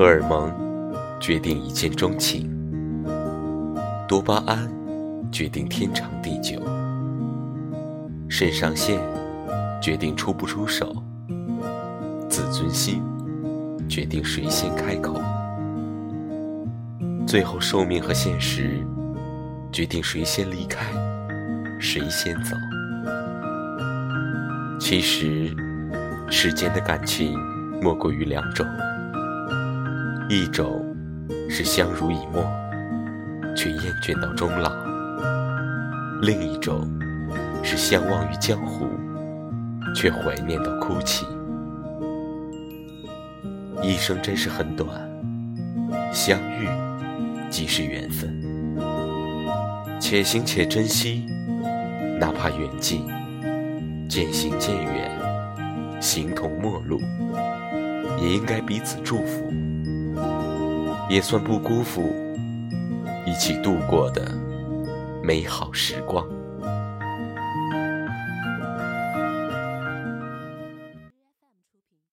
荷尔蒙决定一见钟情，多巴胺决定天长地久，肾上腺决定出不出手，自尊心决定谁先开口，最后寿命和现实决定谁先离开，谁先走。其实，世间的感情莫过于两种。一种是相濡以沫，却厌倦到终老；另一种是相忘于江湖，却怀念到哭泣。一生真是很短，相遇即是缘分，且行且珍惜，哪怕远近，渐行渐远，形同陌路，也应该彼此祝福。也算不辜负一起度过的美好时光。